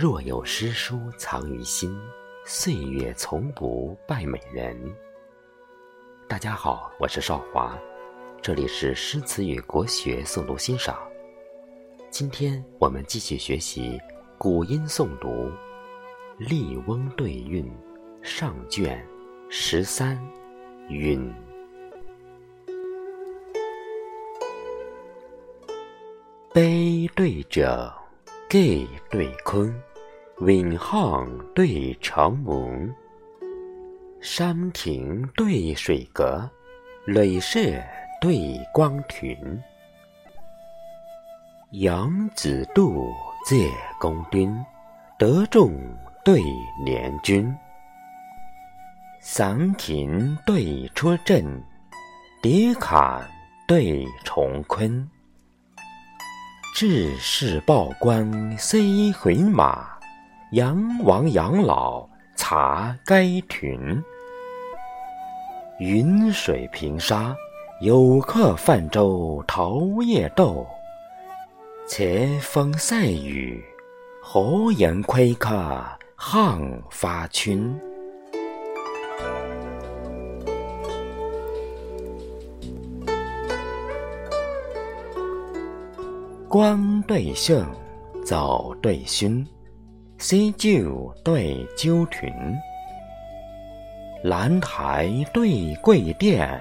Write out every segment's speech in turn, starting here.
若有诗书藏于心，岁月从不败美人。大家好，我是少华，这里是诗词与国学诵读欣赏。今天我们继续学习古音诵读《笠翁对韵》上卷十三《韵》。悲对者，盖对坤。闿行对城门，山亭对水阁，垒舍对光群。杨子渡借公丁，得众对联军。桑亭对出阵，叠坎对重坤。志士报官虽回马。杨王养老察该群，云水平沙，有客泛舟桃叶豆。且风塞雨，何言窥客汉发群。光对盛，早对勋。西旧对鸠群，兰台对桂殿，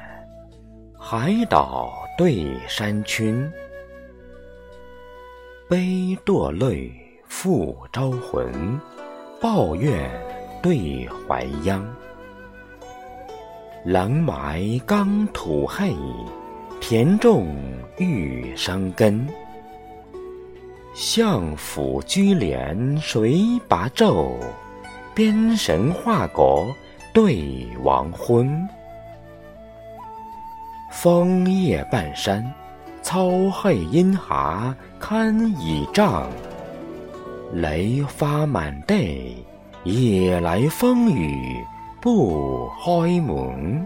海岛对山群。悲堕泪复招魂，抱怨对淮央。狼埋刚土黑，田种玉生根。相府居廉谁拔胄？边神画国对王昏。枫叶半山，草黑阴蛤堪倚杖。雷发满地，夜来风雨不开门。